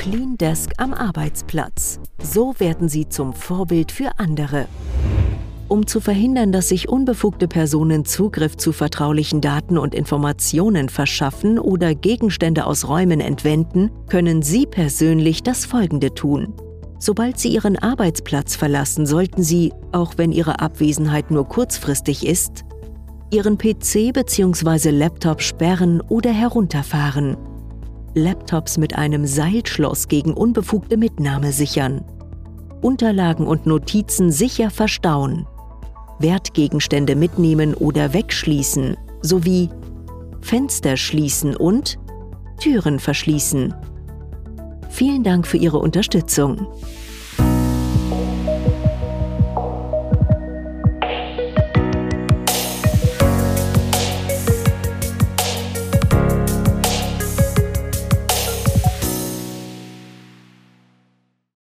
Clean Desk am Arbeitsplatz. So werden Sie zum Vorbild für andere. Um zu verhindern, dass sich unbefugte Personen Zugriff zu vertraulichen Daten und Informationen verschaffen oder Gegenstände aus Räumen entwenden, können Sie persönlich das Folgende tun. Sobald Sie Ihren Arbeitsplatz verlassen, sollten Sie, auch wenn Ihre Abwesenheit nur kurzfristig ist, Ihren PC bzw. Laptop sperren oder herunterfahren. Laptops mit einem Seilschloss gegen unbefugte Mitnahme sichern. Unterlagen und Notizen sicher verstauen. Wertgegenstände mitnehmen oder wegschließen, sowie Fenster schließen und Türen verschließen. Vielen Dank für Ihre Unterstützung.